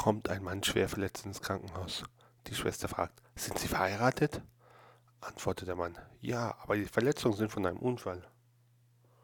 kommt ein Mann schwer verletzt ins Krankenhaus. Die Schwester fragt, sind Sie verheiratet? Antwortet der Mann, ja, aber die Verletzungen sind von einem Unfall.